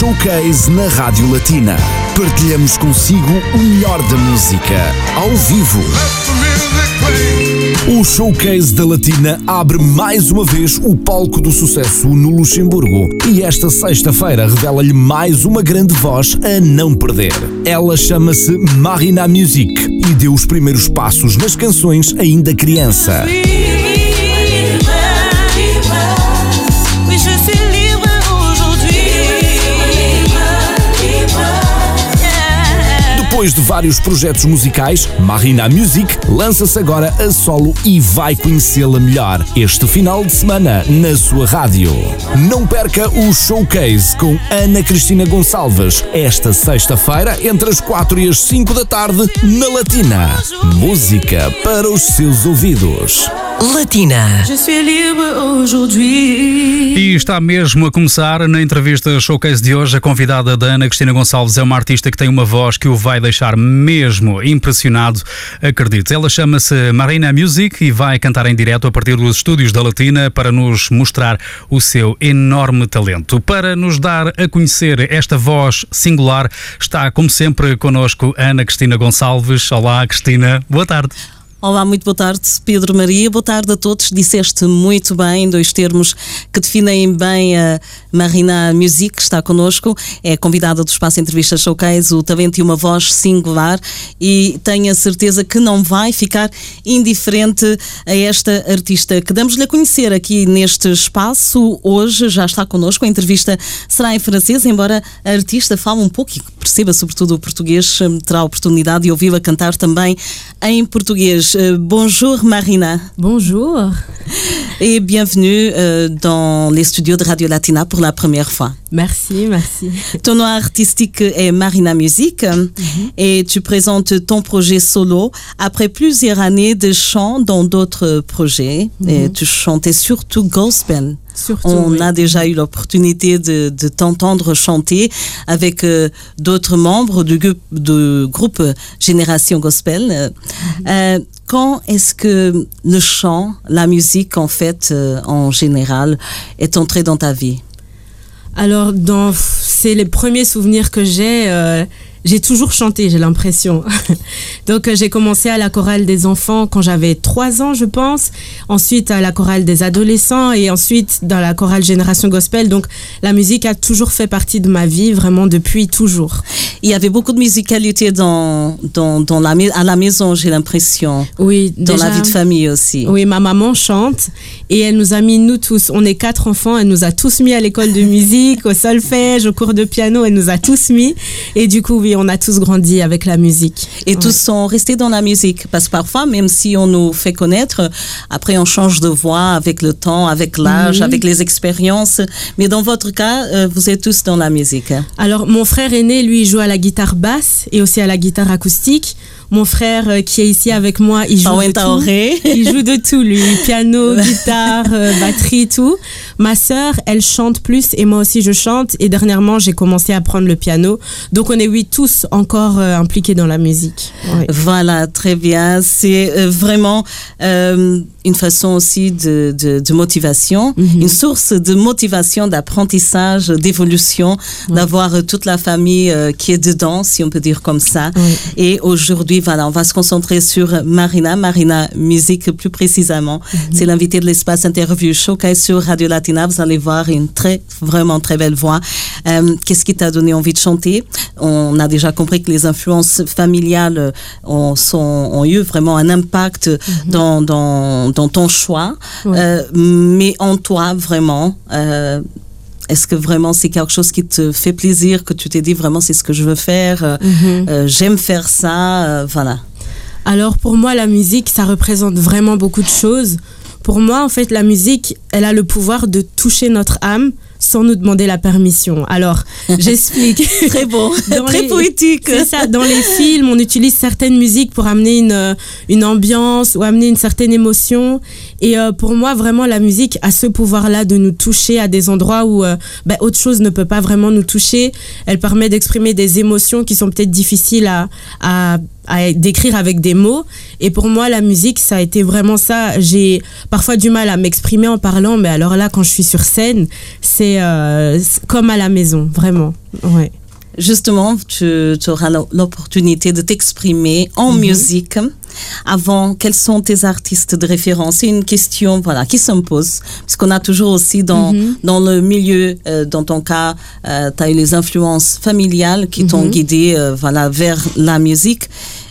Showcase na Rádio Latina. Partilhamos consigo o melhor da música, ao vivo. O Showcase da Latina abre mais uma vez o palco do sucesso no Luxemburgo e esta sexta-feira revela-lhe mais uma grande voz a não perder. Ela chama-se Marina Music e deu os primeiros passos nas canções ainda criança. Depois de vários projetos musicais, Marina Music lança-se agora a solo e vai conhecê-la melhor este final de semana na sua rádio. Não perca o showcase com Ana Cristina Gonçalves esta sexta-feira entre as 4 e as 5 da tarde na Latina. Música para os seus ouvidos. Latina. E está mesmo a começar na entrevista showcase de hoje. A convidada da Ana Cristina Gonçalves é uma artista que tem uma voz que o vai deixar mesmo impressionado. Acredite, ela chama-se Marina Music e vai cantar em direto a partir dos estúdios da Latina para nos mostrar o seu enorme talento. Para nos dar a conhecer esta voz singular, está como sempre connosco Ana Cristina Gonçalves. Olá, Cristina. Boa tarde. Olá, muito boa tarde, Pedro Maria. Boa tarde a todos. Disseste muito bem, dois termos que definem bem a Marina Music, que está connosco. É convidada do Espaço Entrevista Showcase, o talento e uma voz singular. E tenho a certeza que não vai ficar indiferente a esta artista que damos-lhe a conhecer aqui neste espaço. Hoje já está connosco. A entrevista será em francês, embora a artista fale um pouco e perceba sobretudo o português, terá a oportunidade de ouvi-la cantar também em português. Euh, bonjour Marina. Bonjour. Et bienvenue euh, dans les studios de Radio Latina pour la première fois. Merci, merci. Ton nom artistique est Marina Music et tu présentes ton projet solo après plusieurs années de chant dans d'autres projets. Et tu chantais surtout gospel. Surtout, On oui. a déjà eu l'opportunité de, de t'entendre chanter avec euh, d'autres membres du, groupe Génération Gospel. Euh, euh, quand est-ce que le chant, la musique en fait, euh, en général, est entré dans ta vie? Alors, c'est les premiers souvenirs que j'ai. J'ai toujours chanté, j'ai l'impression. Donc, euh, j'ai commencé à la chorale des enfants quand j'avais 3 ans, je pense. Ensuite, à la chorale des adolescents et ensuite dans la chorale Génération Gospel. Donc, la musique a toujours fait partie de ma vie, vraiment depuis toujours. Il y avait beaucoup de musicalité dans, dans, dans la, mai- à la maison, j'ai l'impression. Oui, Dans déjà- la vie de famille aussi. Oui, ma maman chante et elle nous a mis, nous tous, on est quatre enfants, elle nous a tous mis à l'école de musique, au solfège, au cours de piano, elle nous a tous mis. Et du coup, oui, on a tous grandi avec la musique. Et tous sont restés dans la musique. Parce que parfois, même si on nous fait connaître, après on change de voix avec le temps, avec l'âge, Mhm. avec les expériences. Mais dans votre cas, euh, vous êtes tous dans la musique. Alors, mon frère aîné, lui, joue à la guitare basse et aussi à la guitare acoustique. Mon frère euh, qui est ici avec moi, il joue de tout. Il joue de tout, lui. Piano, guitare, euh, batterie, tout. Ma sœur, elle chante plus et moi aussi je chante. Et dernièrement, j'ai commencé à apprendre le piano. Donc on est, oui, tous encore euh, impliqués dans la musique. Oui. Voilà, très bien. C'est vraiment une façon aussi de, de, de motivation, Mhm. une source de motivation, d'apprentissage, d'évolution, d'avoir toute la famille qui est dedans, si on peut dire comme ça. Et aujourd'hui, voilà, on va se concentrer sur Marina, Marina Musique plus précisément. C'est l'invité de l'espace interview showcase sur Radio Latina. Vous allez voir une très, vraiment très belle voix. Euh, Qu'est-ce qui t'a donné envie de chanter? On a déjà compris que les influences familiales ont, sont, ont eu vraiment un impact dans, dans, dans ton choix. Ouais. Euh, mais en toi, vraiment, euh, est-ce que vraiment c'est quelque chose qui te fait plaisir, que tu t'es dit vraiment c'est ce que je veux faire, euh, euh, j'aime faire ça, euh, voilà. Alors pour moi, la musique, ça représente vraiment beaucoup de choses. Pour moi, en fait, la musique, elle a le pouvoir de toucher notre âme sans nous demander la permission. Alors, j'explique. Très beau, Dans très les- poétique. C'est ça, dans les films, on utilise certaines musiques pour amener une, euh, une ambiance ou amener une certaine émotion. Et euh, pour moi, vraiment, la musique a ce pouvoir-là de nous toucher à des endroits où euh, ben, autre chose ne peut pas vraiment nous toucher. Elle permet d'exprimer des émotions qui sont peut-être difficiles à, à, à d'écrire avec des mots. Et pour moi, la musique, ça a été vraiment ça. J'ai parfois du mal à m'exprimer en parlant, mais alors là, quand je suis sur scène, c'est euh, comme à la maison, vraiment. Ouais. Justement, tu, tu auras l'opportunité de t'exprimer en Mhm. musique. Avant, quels sont tes artistes de référence? C'est une question voilà, qui s'impose, puisqu'on a toujours aussi dans, Mhm. dans le milieu, euh, dans ton cas, tu as eu les influences familiales qui t'ont Mhm. guidé euh, voilà, vers la musique.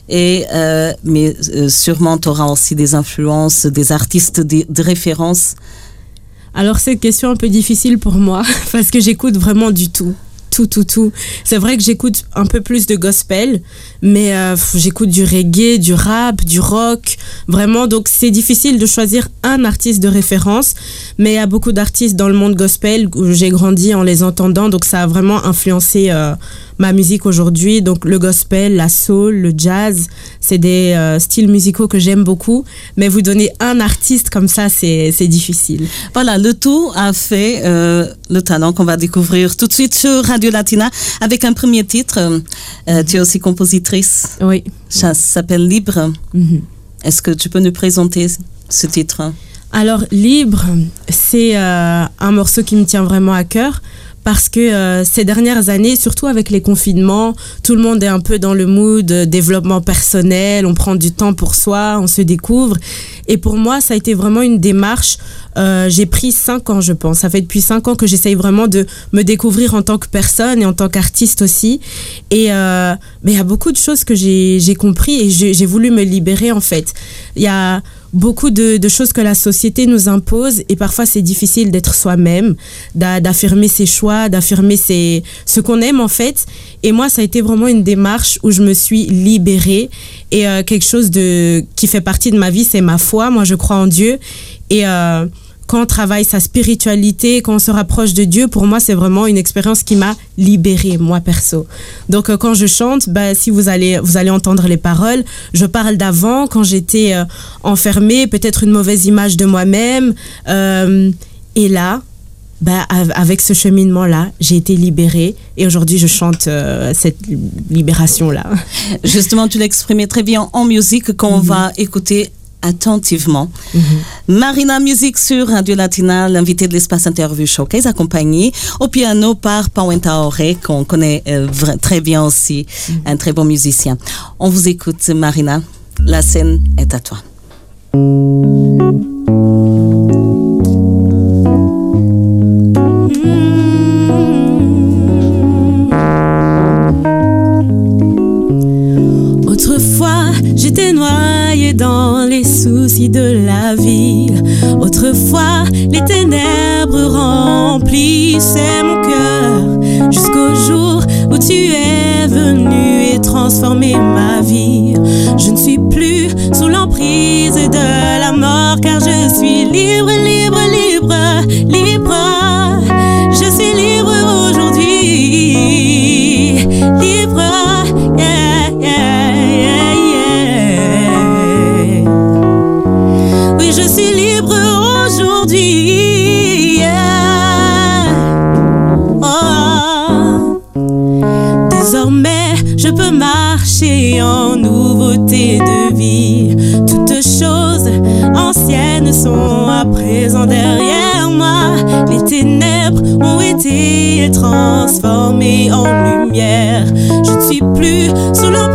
Et, euh, mais euh, sûrement, tu auras aussi des influences, des artistes de, de référence. Alors cette question un peu difficile pour moi parce que j'écoute vraiment du tout. Tout, tout, tout. C'est vrai que j'écoute un peu plus de gospel, mais euh, j'écoute du reggae, du rap, du rock, vraiment. Donc c'est difficile de choisir un artiste de référence, mais il y a beaucoup d'artistes dans le monde gospel où j'ai grandi en les entendant, donc ça a vraiment influencé euh, ma musique aujourd'hui. Donc le gospel, la soul, le jazz, c'est des euh, styles musicaux que j'aime beaucoup, mais vous donner un artiste comme ça, c'est difficile. Voilà, le tout a fait euh, le talent qu'on va découvrir tout de suite sur Radio Latina avec un premier titre. Euh, tu es aussi compositrice. Oui. Ça s'appelle Libre. Mhm. Est-ce que tu peux nous présenter ce titre? Alors, Libre, c'est euh, un morceau qui me tient vraiment à cœur parce que euh, ces dernières années, surtout avec les confinements, tout le monde est un peu dans le mood de développement personnel, on prend du temps pour soi, on se découvre. Et pour moi, ça a été vraiment une démarche. Euh, j'ai pris cinq ans, je pense. Ça fait depuis cinq ans que j'essaye vraiment de me découvrir en tant que personne et en tant qu'artiste aussi. Et euh, mais il y a beaucoup de choses que j'ai compris et j'ai voulu me libérer en fait. Il y a beaucoup de, de choses que la société nous impose et parfois c'est difficile d'être soi-même, d'a- d'affirmer ses choix, d'affirmer ce qu'on aime en fait. Et moi, ça a été vraiment une démarche où je me suis libérée et euh, quelque chose de, qui fait partie de ma vie, c'est ma foi. Moi, je crois en Dieu et euh, quand on travaille sa spiritualité, quand on se rapproche de Dieu, pour moi, c'est vraiment une expérience qui m'a libérée, moi perso. Donc, euh, quand je chante, bah, si vous allez, vous allez entendre les paroles, je parle d'avant, quand j'étais euh, enfermée, peut-être une mauvaise image de moi-même. euh, et là, bah, av- avec ce cheminement-là, j'ai été libérée et aujourd'hui, je chante euh, cette libération-là. Justement, tu l'exprimais très bien en musique qu'on va écouter attentivement. Marina Music sur Radio Latina, l'invité de l'espace interview showcase, accompagné au piano par Pawenta Ore, qu'on connaît euh, très bien aussi, un très bon musicien. On vous écoute, Marina. La scène est à toi. Les soucis de la vie. Autrefois, les ténèbres remplissaient mon cœur. Jusqu'au jour où tu es venu et transformé ma vie. Je ne suis plus sous l'emprise de la mort car je suis libre, libre, libre, libre. Ont été transformées en lumière. Je ne suis plus sous l'emprise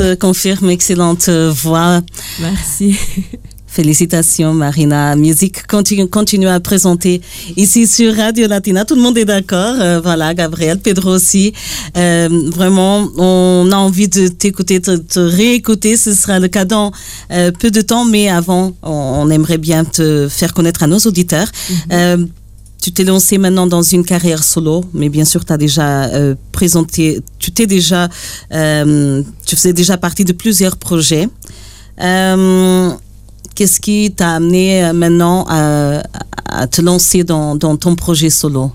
se confirme, excellente voix. Merci. Félicitations Marina. Musique continue, continue à présenter ici sur Radio Latina. Tout le monde est d'accord. Euh, voilà, Gabriel, Pedro aussi. Euh, vraiment, on a envie de t'écouter, de te réécouter. Ce sera le cas dans euh, peu de temps, mais avant, on, aimerait bien te faire connaître à nos auditeurs. Mhm. Tu t'es lancé maintenant dans une carrière solo, mais bien sûr, tu as déjà présenté, tu t'es déjà, tu faisais déjà partie de plusieurs projets. Qu'est-ce qui t'a amené euh, maintenant à, te lancer dans, ton projet solo?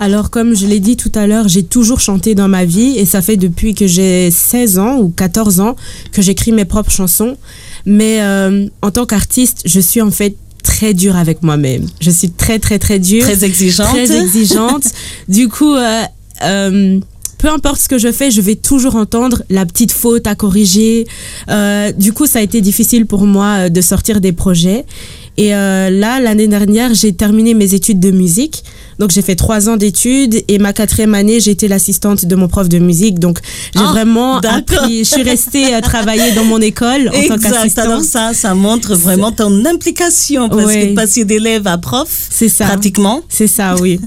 Alors, comme je l'ai dit tout à l'heure, j'ai toujours chanté dans ma vie et ça fait depuis que j'ai 16 ans ou 14 ans que j'écris mes propres chansons. Mais euh, en tant qu'artiste, je suis en fait très dure avec moi-même. Je suis très, très, très dure. Très exigeante. Très exigeante. du coup, euh, peu importe ce que je fais, je vais toujours entendre la petite faute à corriger. Euh, du coup, ça a été difficile pour moi euh, de sortir des projets. Et euh, là, l'année dernière, j'ai terminé mes études de musique. Donc j'ai fait trois ans d'études et ma quatrième année, été l'assistante de mon prof de musique. Donc j'ai ah, vraiment appris, je suis restée à travailler dans mon école en tant qu'assistante. Alors ça, ça montre vraiment ton implication parce que passer d'élève à prof, c'est ça. Pratiquement. C'est ça, oui.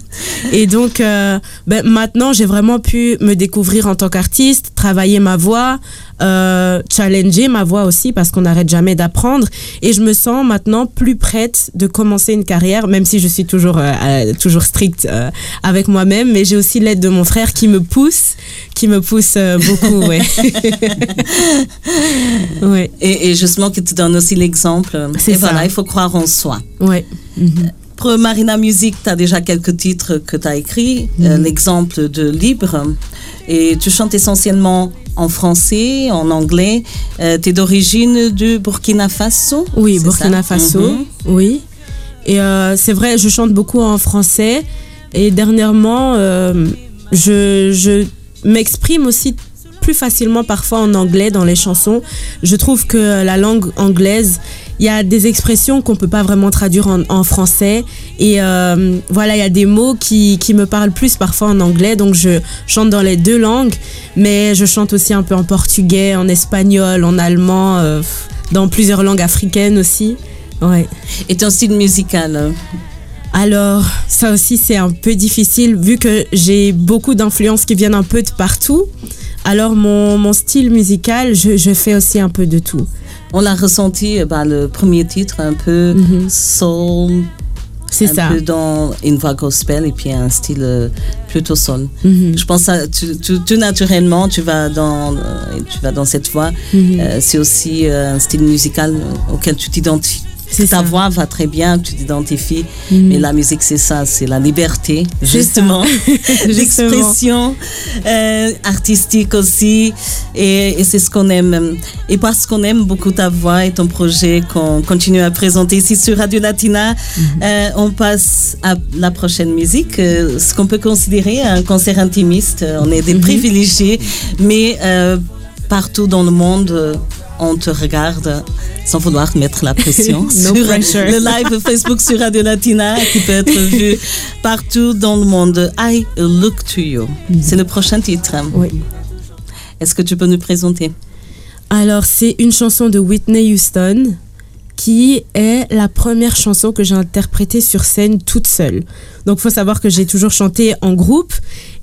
et donc euh, ben, maintenant, j'ai vraiment pu me découvrir en tant qu'artiste, travailler ma voix, euh, challenger ma voix aussi parce qu'on n'arrête jamais d'apprendre et je me sens maintenant plus prête de commencer une carrière même si je suis toujours euh, euh toujours stricte euh, avec moi-même mais j'ai aussi l'aide de mon frère qui me pousse qui me pousse euh, beaucoup ouais. ouais. Et, et, justement qui te donne aussi l'exemple et ça. voilà il faut croire en soi ouais Pour Marina Music, tu as déjà quelques titres que tu as écrits. Mhm. L'exemple de Libre. Et tu chantes essentiellement en français, en anglais. Euh, tu es d'origine du Burkina Faso Oui, Burkina Faso, mhm. oui. Et euh, c'est vrai, je chante beaucoup en français. Et dernièrement, euh, je, m'exprime aussi plus facilement parfois en anglais dans les chansons. Je trouve que la langue anglaise il y a des expressions qu'on peut pas vraiment traduire en, français. Et euh, voilà, il y a des mots qui, me parlent plus parfois en anglais. Donc je chante dans les deux langues, mais je chante aussi un peu en portugais, en espagnol, en allemand, dans plusieurs langues africaines aussi. Ouais. Et ton style musical alors, ça aussi, c'est un peu difficile vu que j'ai beaucoup d'influences qui viennent un peu de partout. Alors, mon, mon style musical, je, je, fais aussi un peu de tout. On l'a ressenti, bah, le premier titre, un peu mhm. soul. C'est ça. Un peu dans une voix gospel et puis un style euh, plutôt soul. Mhm. Je pense que tout naturellement, tu vas dans, euh, tu vas dans cette voie. Mhm. Euh, c'est aussi un style musical auquel tu t'identifies ta voix va très bien, tu t'identifies, mm. mais la musique c'est ça, c'est la liberté, justement, l'expression euh, artistique aussi, et, c'est ce qu'on aime. Et parce qu'on aime beaucoup ta voix et ton projet qu'on continue à présenter ici sur Radio Latina, mm-hmm. euh, on passe à la prochaine musique, euh, ce qu'on peut considérer un concert intimiste. On est des mm-hmm. privilégiés, mais partout dans le monde on te regarde sans vouloir mettre la pression sur le live Facebook sur Radio Latina qui peut être vu partout dans le monde. I Look to You. C'est le prochain titre. Oui. Est-ce que tu peux nous présenter? Alors, c'est une chanson de Whitney Houston qui est la première chanson que j'ai interprétée sur scène toute seule. Donc, il faut savoir que j'ai toujours chanté en groupe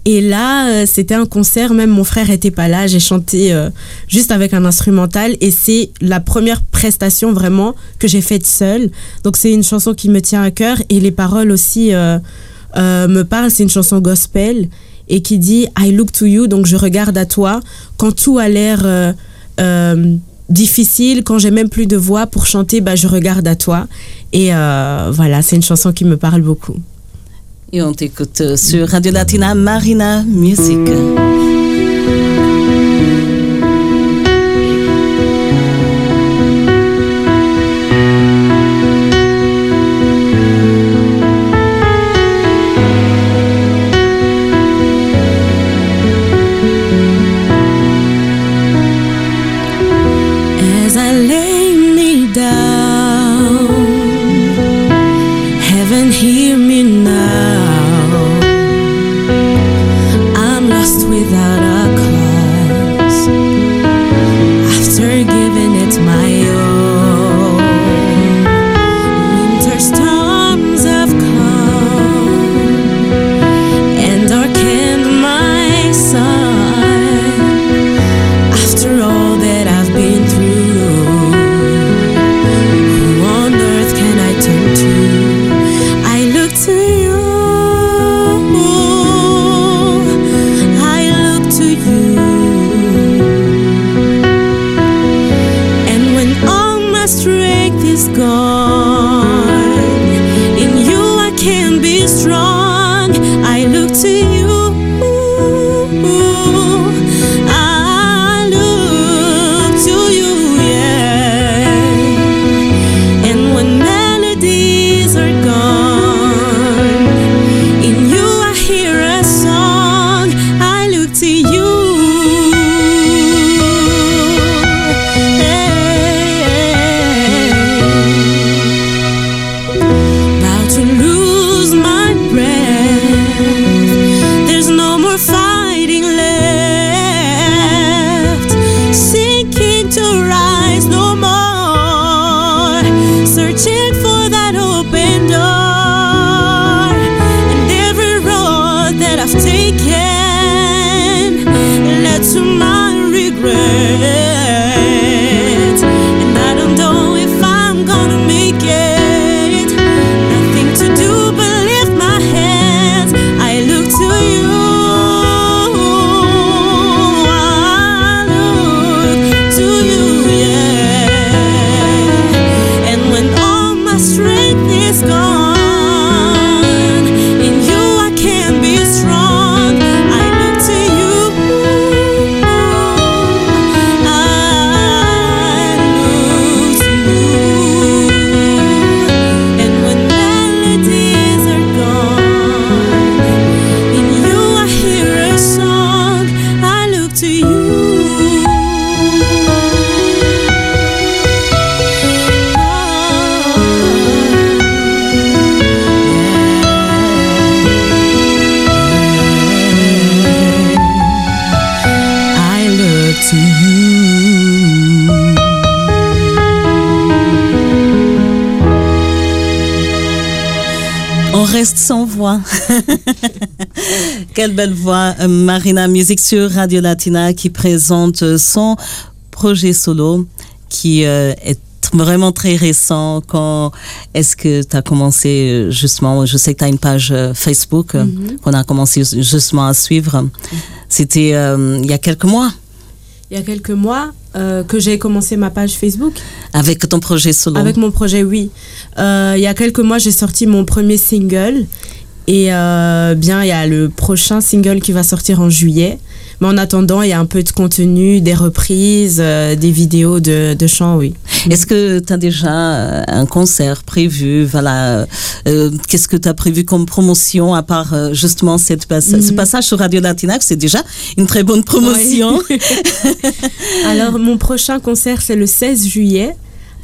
et là, euh, c'était un concert, même mon frère était pas là, j'ai chanté euh, juste avec un instrumental et c'est la première prestation vraiment que j'ai faite seule. Donc c'est une chanson qui me tient à cœur et les paroles aussi euh, me parlent. C'est une chanson gospel et qui dit I look to you, donc je regarde à toi quand tout a l'air difficile, quand j'ai même plus de voix pour chanter, bah, je regarde à toi. Et voilà, c'est une chanson qui me parle beaucoup. Et on t'écoute euh, sur Radio Latina Marina Music. As I lay me down Quelle belle voix, Marina Music sur Radio Latina qui présente son projet solo qui euh, est vraiment très récent. Quand est-ce que tu as commencé justement? Je sais que tu as une page euh, Facebook mm-hmm. qu'on a commencé justement à suivre. C'était euh, il y a quelques mois. Il y a quelques mois que j'ai commencé ma page Facebook. Avec ton projet solo Avec mon projet, oui. il y a quelques mois, j'ai sorti mon premier single. Et bien, il y a le prochain single qui va sortir en juillet. Mais en attendant, il y a un peu de contenu, des reprises, euh, des vidéos de, de chants, oui. Est-ce que tu as déjà euh, un concert prévu? Voilà. Euh, qu'est-ce que tu as prévu comme promotion à part justement cette ce mhm. passage sur Radio Latina C'est déjà une très bonne promotion? Alors, mon prochain concert, c'est le 16 juillet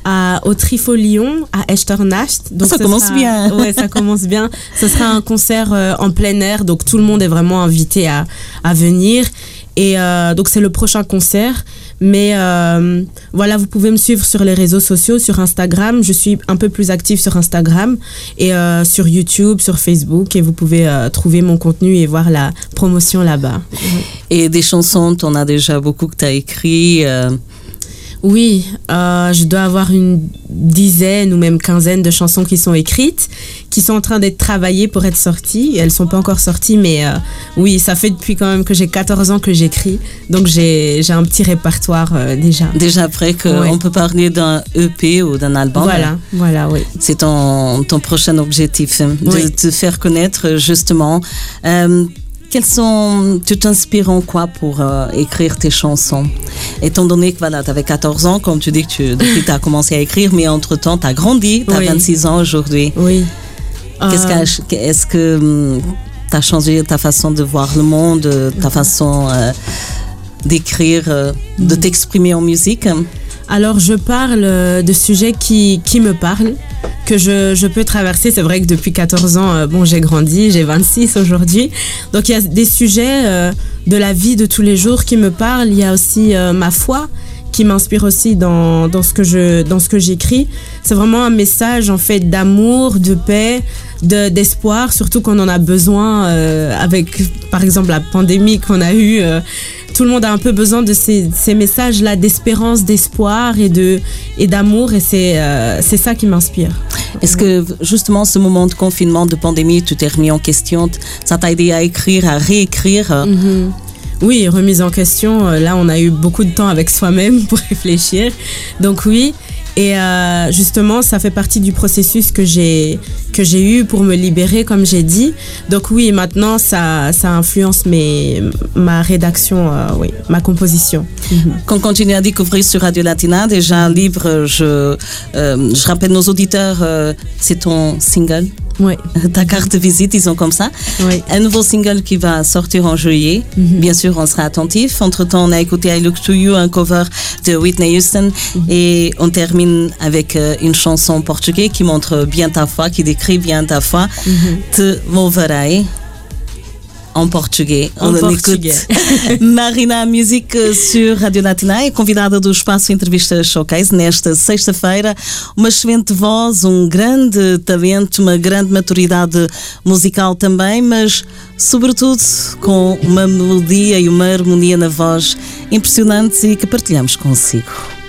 à, au Trifolion à Echternast. Donc ça commence bien. Ouais, ça commence bien. Ce sera un concert euh, en plein air, donc tout le monde est vraiment invité à, à venir. Et euh, donc c'est le prochain concert. Mais euh, voilà, vous pouvez me suivre sur les réseaux sociaux, sur Instagram. Je suis un peu plus active sur Instagram et sur YouTube, sur Facebook. Et vous pouvez trouver mon contenu et voir la promotion là-bas. Et des chansons, tu en as déjà beaucoup que tu as écrit. Oui, euh, je dois avoir une dizaine ou même quinzaine de chansons qui sont écrites, qui sont en train d'être travaillées pour être sorties. Elles sont pas encore sorties, mais euh, oui, ça fait depuis quand même que j'ai 14 ans que j'écris. Donc j'ai un petit répertoire euh, déjà. Déjà après qu'on peut parler d'un EP ou d'un album. Voilà, voilà, oui. C'est ton, ton prochain objectif, hein, de te faire connaître justement. Quels sont, tu t'inspires en quoi pour euh, écrire tes chansons? Étant donné que voilà, tu avais 14 ans, comme tu dis que tu depuis as commencé à écrire, mais entre-temps, tu as grandi, tu as 26 ans aujourd'hui. Oui. Qu'est-ce que, euh. est-ce que hum, tu as changé ta façon de voir le monde, ta façon euh, d'écrire, de mm. t'exprimer en musique? Alors, je parle de sujets qui, qui me parlent que je, je peux traverser. C'est vrai que depuis 14 ans, euh, bon, j'ai grandi, j'ai 26 aujourd'hui. Donc il y a des sujets euh, de la vie de tous les jours qui me parlent. Il y a aussi euh, ma foi qui m'inspire aussi dans, dans, ce que ce j'écris. C'est vraiment un message en fait d'amour, de paix, de d'espoir, surtout qu'on en a besoin avec par exemple la pandémie qu'on a eue tout le monde a un peu besoin de ces, ces messages-là d'espérance, d'espoir et de et d'amour et c'est euh, c'est ça qui m'inspire. Est-ce que justement ce moment de confinement, de pandémie, tu t'es remis en question, ça t'a aidé à écrire, à réécrire mm-hmm. Oui, remise en question. Euh, là, on a eu beaucoup de temps avec soi-même pour réfléchir. Donc oui, et euh, justement, ça fait partie du processus que j'ai que j'ai eu pour me libérer, comme j'ai dit. Donc oui, maintenant, ça, ça influence mes, ma rédaction, euh, oui, ma composition. Qu'on continue à découvrir sur Radio Latina, déjà un livre, je, euh, je rappelle nos auditeurs, c'est ton single? Oui. ta carte de visite, ils sont comme ça. Oui. Un nouveau single qui va sortir en juillet. Mhm. Bien sûr, on sera attentif. Entre-temps, on a écouté I Look To You, un cover de Whitney Houston. Mhm. Et on termine avec euh, une chanson portugaise qui montre bien ta foi, qui décrit bien ta foi. Mhm. Te louvarei en português. En português. Marina Music sur Radio Latina é convidada do Espaço Entrevista Showcase nesta sexta-feira. Uma excelente voz, um grande talento, uma grande maturidade musical também, mas sobretudo com uma melodia e uma harmonia na voz impressionantes e que partilhamos consigo.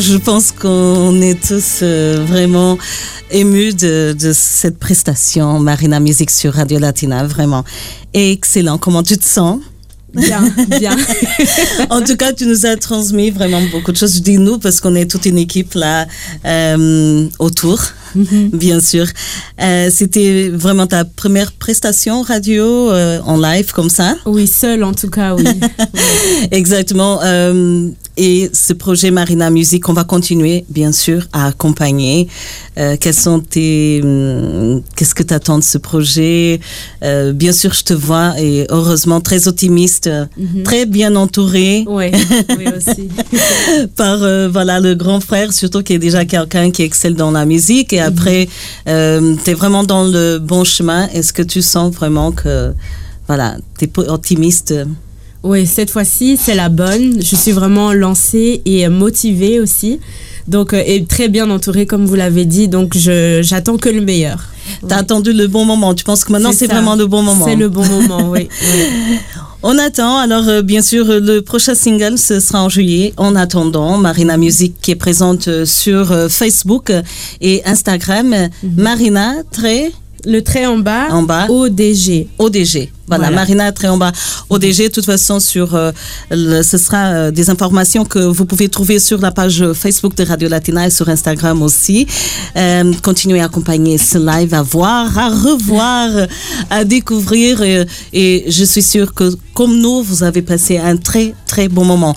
Je pense qu'on est tous euh, vraiment émus de, de, cette prestation Marina Music sur Radio Latina, vraiment excellent. Comment tu te sens? Bien, bien. en tout cas, tu nous as transmis vraiment beaucoup de choses. Je dis nous parce qu'on est toute une équipe là euh, autour. Mhm. Bien sûr. Euh, C'était vraiment ta première prestation radio euh, en live comme ça? Oui, seule en tout cas, oui. Exactement. Euh, et ce projet Marina Music, on va continuer, bien sûr, à accompagner. Euh, quels sont tes, hum, qu'est-ce que tu attends de ce projet? Euh, Bien sûr, je te vois et heureusement très optimiste, mhm. très bien entouré. Oui, oui aussi. par euh, voilà le grand frère, surtout qui est déjà quelqu'un qui excelle dans la musique. Et mhm. après, tu es vraiment dans le bon chemin. Est-ce que tu sens vraiment que voilà, tu es optimiste? Oui, cette fois-ci, c'est la bonne. Je suis vraiment lancée et motivée aussi. Donc, euh, et très bien entourée, comme vous l'avez dit. Donc, j'attends que le meilleur. Tu as attendu le bon moment. Tu penses que maintenant, c'est vraiment le bon moment. C'est le bon moment, oui. On attend. Alors, euh, bien sûr, le prochain single, ce sera en juillet. En attendant, Marina Music qui est présente euh, sur Facebook et Instagram. Mhm. Marina, très... Le trait en bas. En bas. ODG. ODG. Voilà, Marina très en bas. ODG, de toute façon, sur, euh, ce sera euh, des informations que vous pouvez trouver sur la page Facebook de Radio Latina et sur Instagram aussi. Euh, continuez à accompagner ce live, à voir, à revoir, à découvrir. Et, je suis sûre que, comme nous, vous avez passé un très, très bon moment.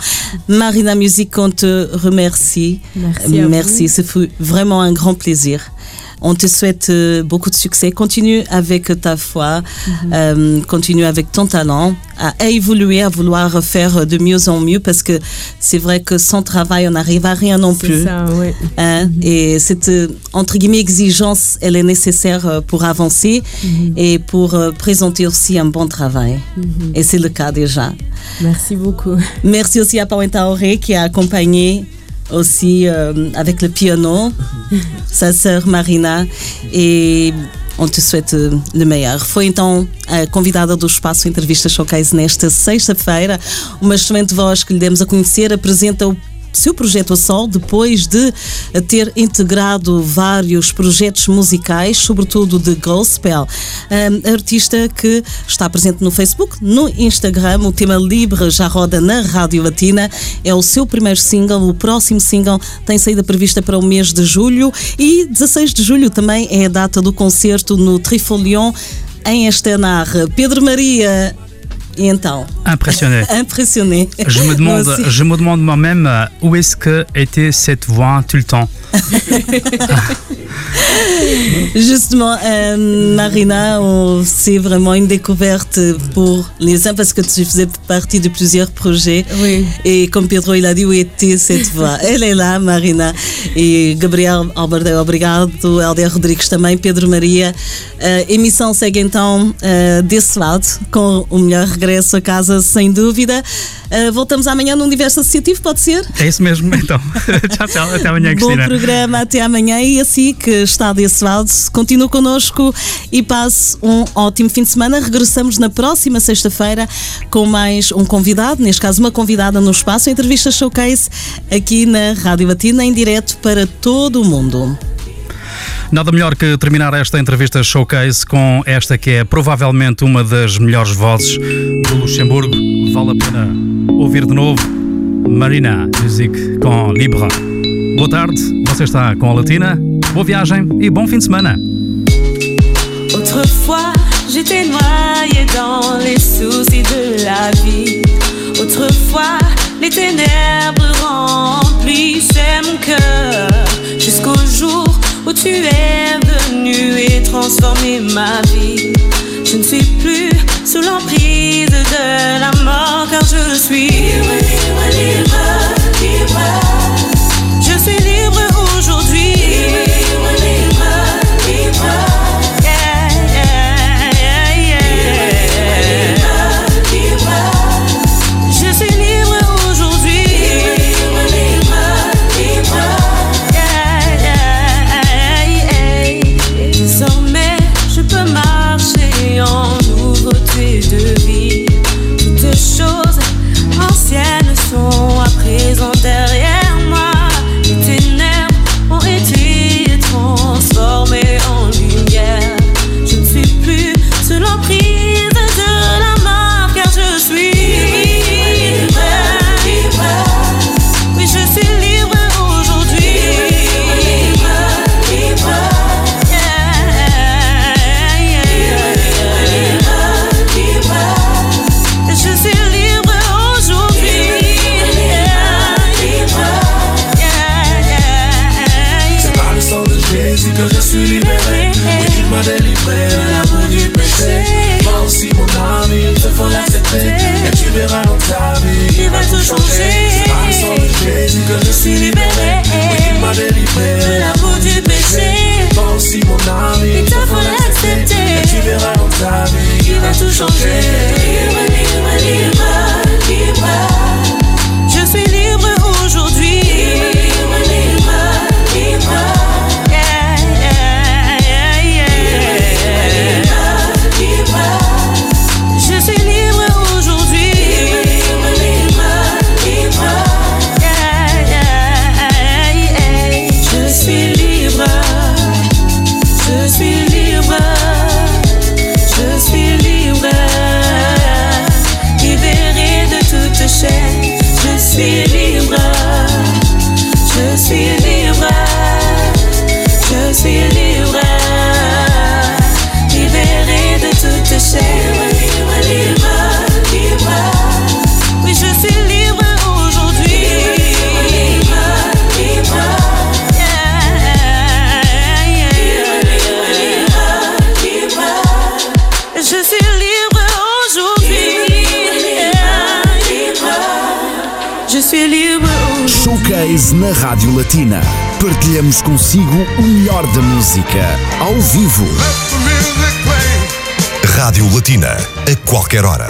Marina Musique, on te remercie. Merci. Merci. Ce fut vraiment un grand plaisir. On te souhaite euh, beaucoup de succès. Continue avec ta foi, mhm. euh, continue avec ton talent, à évoluer, à vouloir faire de mieux en mieux parce que c'est vrai que sans travail, on n'arrive à rien non plus. Ça, hein? Mhm. Et cette, euh, entre guillemets, exigence, elle est nécessaire pour avancer mhm. et pour présenter aussi un bon travail. Et c'est le cas déjà. Merci beaucoup. Merci aussi à Pawenta Auré qui a accompagné aussi euh, avec le piano, sa sœur Marina, e on te souhaite le meilleur. Foi então a convidada do Espaço Entrevista Showcase nesta sexta-feira, uma excelente voz que lhe demos a conhecer, apresenta o seu projeto a sol, depois de ter integrado vários projetos musicais, sobretudo de gospel. Um, artista que está presente no Facebook, no Instagram, o tema Libre já roda na Rádio Latina, é o seu primeiro single, o próximo single tem saída prevista para o mês de julho e 16 de julho também é a data do concerto no Trifolion em Estenar. Pedro Maria, Et então Impressionné. Impressionné. Je me demande, je me demande moi-même euh, où est-ce que était cette voix tout le temps? Justement, euh, Marina, c'est vraiment une découverte pour les uns parce que tu faisais partie de plusieurs projets. Oui. Et comme Pedro il a dit, où était cette voix Elle est là, Marina. Et Gabriel Alberdeu, obrigado. Helder Rodrigues também, Pedro Maria. A emissão segue então uh, desse lado, com o melhor regresso a casa, sem dúvida. Uh, voltamos amanhã no Universo Associativo, pode ser? É isso mesmo, então. tchau, tchau. Até amanhã, Cristina. Bom programa, até amanhã. E assim que está desse lado, continue connosco e passe um ótimo fim de semana. Regressamos na próxima sexta-feira com mais um convidado, neste caso, uma convidada no espaço, entrevista showcase aqui na Rádio Batina, em direto para todo o mundo. Nada melhor que terminar esta entrevista showcase com esta que é provavelmente uma das melhores vozes do Luxemburgo. Vale a pena ouvir de novo Marina Music com Libra. Boa tarde, você está com a Latina. Boa viagem e bom fim de semana. Autrefois, j'étais noyé dans les soucis de la vie. Autrefois, les ténèbres remplissaient mon cœur jusqu'au jour où tu es transformé ma vie. Je ne suis plus sous l'emprise de la mort car je suis libre, libre, libre, libre. Latina. Partilhamos consigo o melhor da música, ao vivo. Rádio Latina, a qualquer hora.